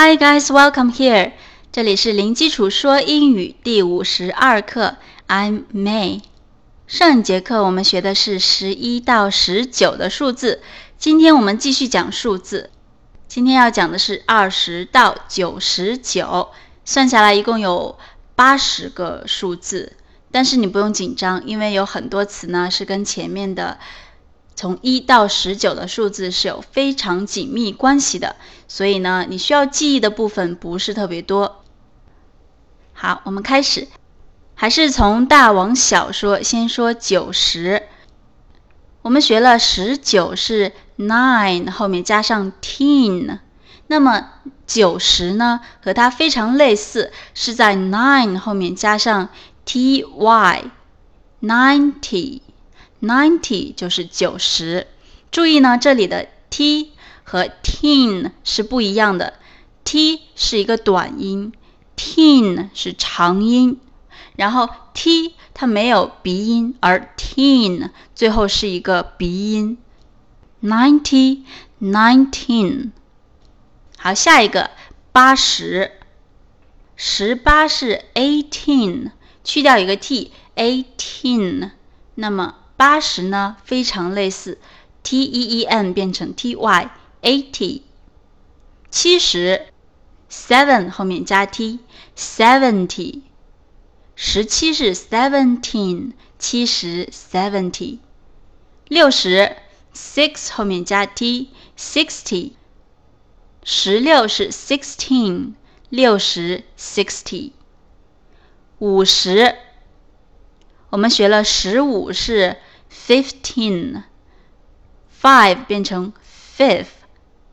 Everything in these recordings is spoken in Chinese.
Hi guys, welcome here. 这里是零基础说英语第五十二课。I'm May。上一节课我们学的是十一到十九的数字，今天我们继续讲数字。今天要讲的是二十到九十九，算下来一共有八十个数字。但是你不用紧张，因为有很多词呢是跟前面的。从一到十九的数字是有非常紧密关系的，所以呢，你需要记忆的部分不是特别多。好，我们开始，还是从大往小说，先说九十。我们学了十九是 nine 后面加上 teen，那么九十呢，和它非常类似，是在 nine 后面加上 ty，ninety。Ninety 就是九十，注意呢，这里的 t 和 teen 是不一样的，t 是一个短音，teen 是长音，然后 t 它没有鼻音，而 teen 最后是一个鼻音。Ninety, nineteen。好，下一个八十，十八是 eighteen，去掉一个 t，eighteen，那么。八十呢，非常类似，t e e n 变成 t y，eighty。七十，seven 后面加 t，seventy。十七是 seventeen，七十 seventy。六十，six 后面加 t，sixty。十六是 sixteen，六十 sixty。五十，我们学了十五是。Fifteen, five 变成 fifth，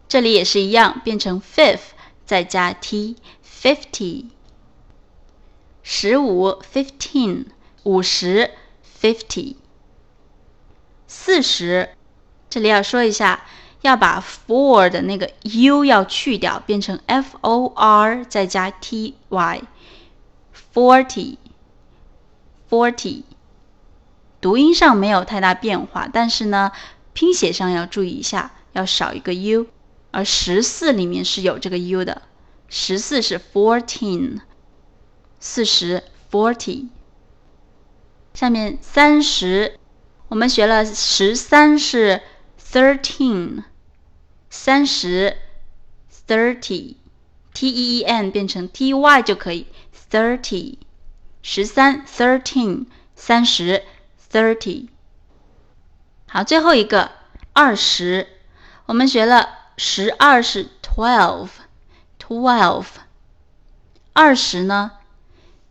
这里也是一样，变成 fifth 再加 t, fifty。十五 fifteen，五十 fifty。四十，这里要说一下，要把 four 的那个 u 要去掉，变成 f o r 再加 t y, forty, forty。 读音上没有太大变化，但是呢，拼写上要注意一下，要少一个 u。而十四里面是有这个 u 的，十四是 fourteen，四十 forty。下面三十，我们学了十三是 thirteen，三十 thirty，t e e n 变成 t y 就可以 thirty，十三 thirteen，三十。Thirty，好，最后一个二十，我们学了十二是 twelve，twelve，二十呢，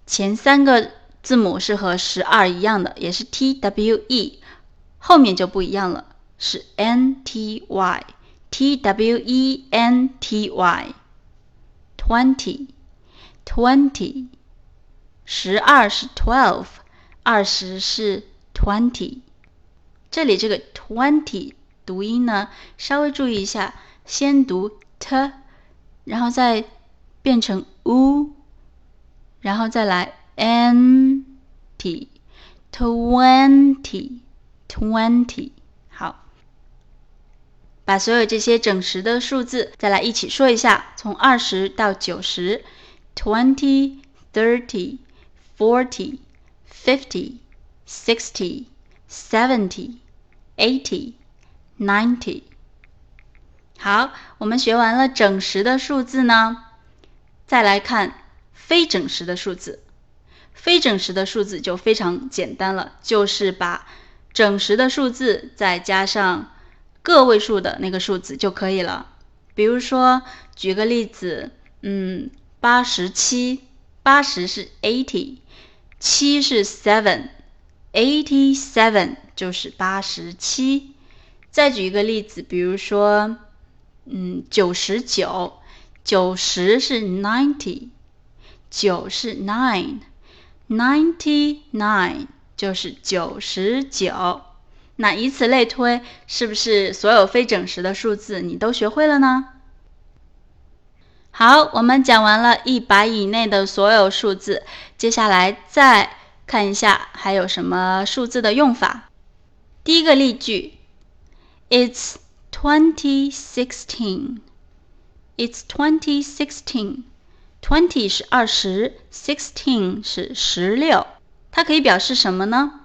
前三个字母是和十二一样的，也是 T W E，后面就不一样了，是 N T Y，T W E N T Y，twenty，twenty，十二是 twelve，二十是。Twenty，这里这个 twenty 读音呢，稍微注意一下，先读 t，然后再变成 u，然后再来 n，t，twenty，twenty，好，把所有这些整十的数字再来一起说一下，从二十到九十，twenty，thirty，forty，fifty。Sixty, seventy, eighty, ninety。好，我们学完了整十的数字呢，再来看非整十的数字。非整十的数字就非常简单了，就是把整十的数字再加上个位数的那个数字就可以了。比如说，举个例子，嗯，八十七，八十是 eighty，七是 seven。Eighty-seven 就是八十七。再举一个例子，比如说，嗯，九十九，九十是 ninety，九是 nine，ninety-nine 就是九十九。那以此类推，是不是所有非整十的数字你都学会了呢？好，我们讲完了一百以内的所有数字，接下来再。看一下还有什么数字的用法。第一个例句，It's twenty sixteen. It's twenty sixteen. Twenty 是二十，sixteen 是十六。它可以表示什么呢？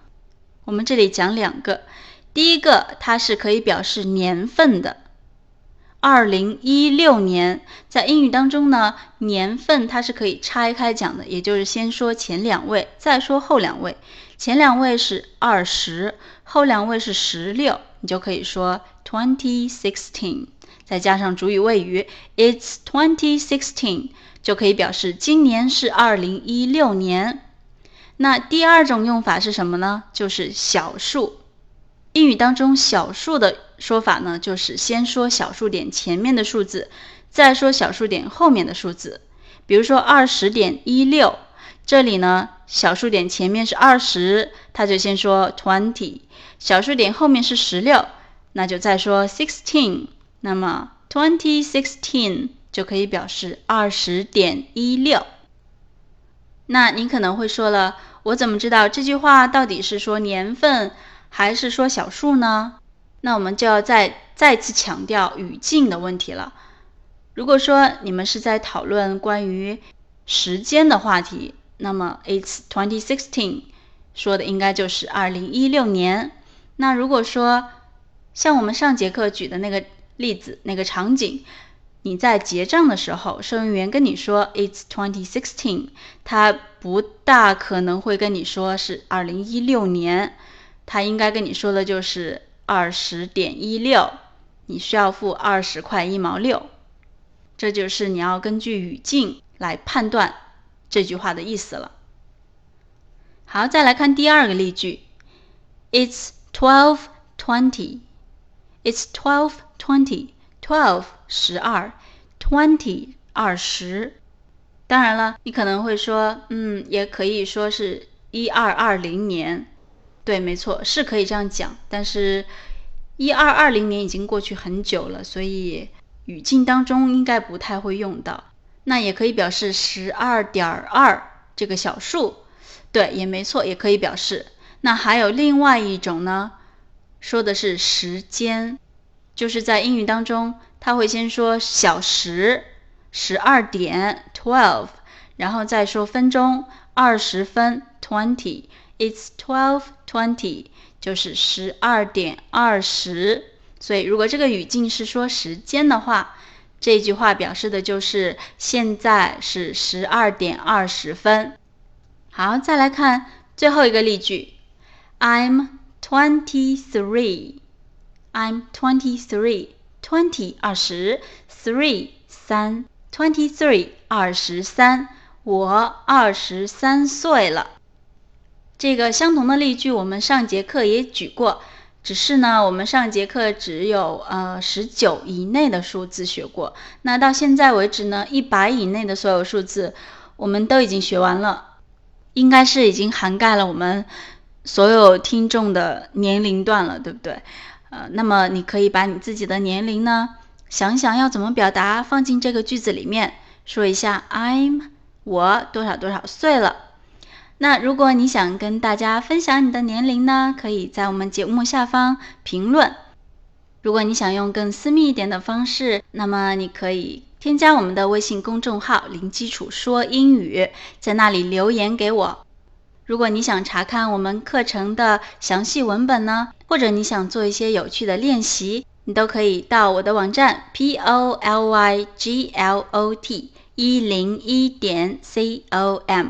我们这里讲两个。第一个，它是可以表示年份的。二零一六年，在英语当中呢，年份它是可以拆开讲的，也就是先说前两位，再说后两位。前两位是二十，后两位是十六，你就可以说 twenty sixteen，再加上主语谓语 it's twenty sixteen，就可以表示今年是二零一六年。那第二种用法是什么呢？就是小数。英语当中小数的说法呢，就是先说小数点前面的数字，再说小数点后面的数字。比如说二十点一六，这里呢小数点前面是二十，它就先说 twenty；小数点后面是十六，那就再说 sixteen。那么 twenty sixteen 就可以表示二十点一六。那您可能会说了，我怎么知道这句话到底是说年份？还是说小数呢？那我们就要再再次强调语境的问题了。如果说你们是在讨论关于时间的话题，那么 It's twenty sixteen 说的应该就是二零一六年。那如果说像我们上节课举的那个例子、那个场景，你在结账的时候，收银员跟你说 It's twenty sixteen，他不大可能会跟你说是二零一六年。他应该跟你说的就是二十点一六，你需要付二十块一毛六，这就是你要根据语境来判断这句话的意思了。好，再来看第二个例句，It's twelve twenty. It's twelve twenty. Twelve 十二，twenty 二十。当然了，你可能会说，嗯，也可以说是一二二零年。对，没错，是可以这样讲，但是，一二二零年已经过去很久了，所以语境当中应该不太会用到。那也可以表示十二点二这个小数，对，也没错，也可以表示。那还有另外一种呢，说的是时间，就是在英语当中，他会先说小时，十二点 twelve，然后再说分钟，二十分 twenty。It's twelve twenty，就是十二点二十。所以，如果这个语境是说时间的话，这句话表示的就是现在是十二点二十分。好，再来看最后一个例句：I'm twenty three. I'm twenty three. Twenty 二十，three 三，twenty three 二十三。我二十三岁了。这个相同的例句，我们上节课也举过，只是呢，我们上节课只有呃十九以内的数字学过。那到现在为止呢，一百以内的所有数字我们都已经学完了，应该是已经涵盖了我们所有听众的年龄段了，对不对？呃，那么你可以把你自己的年龄呢，想想要怎么表达，放进这个句子里面，说一下 I'm 我多少多少岁了。那如果你想跟大家分享你的年龄呢，可以在我们节目下方评论。如果你想用更私密一点的方式，那么你可以添加我们的微信公众号“零基础说英语”，在那里留言给我。如果你想查看我们课程的详细文本呢，或者你想做一些有趣的练习，你都可以到我的网站 p o l y g l o t 一零一点 c o m。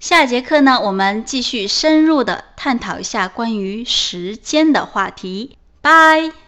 下节课呢，我们继续深入的探讨一下关于时间的话题。拜。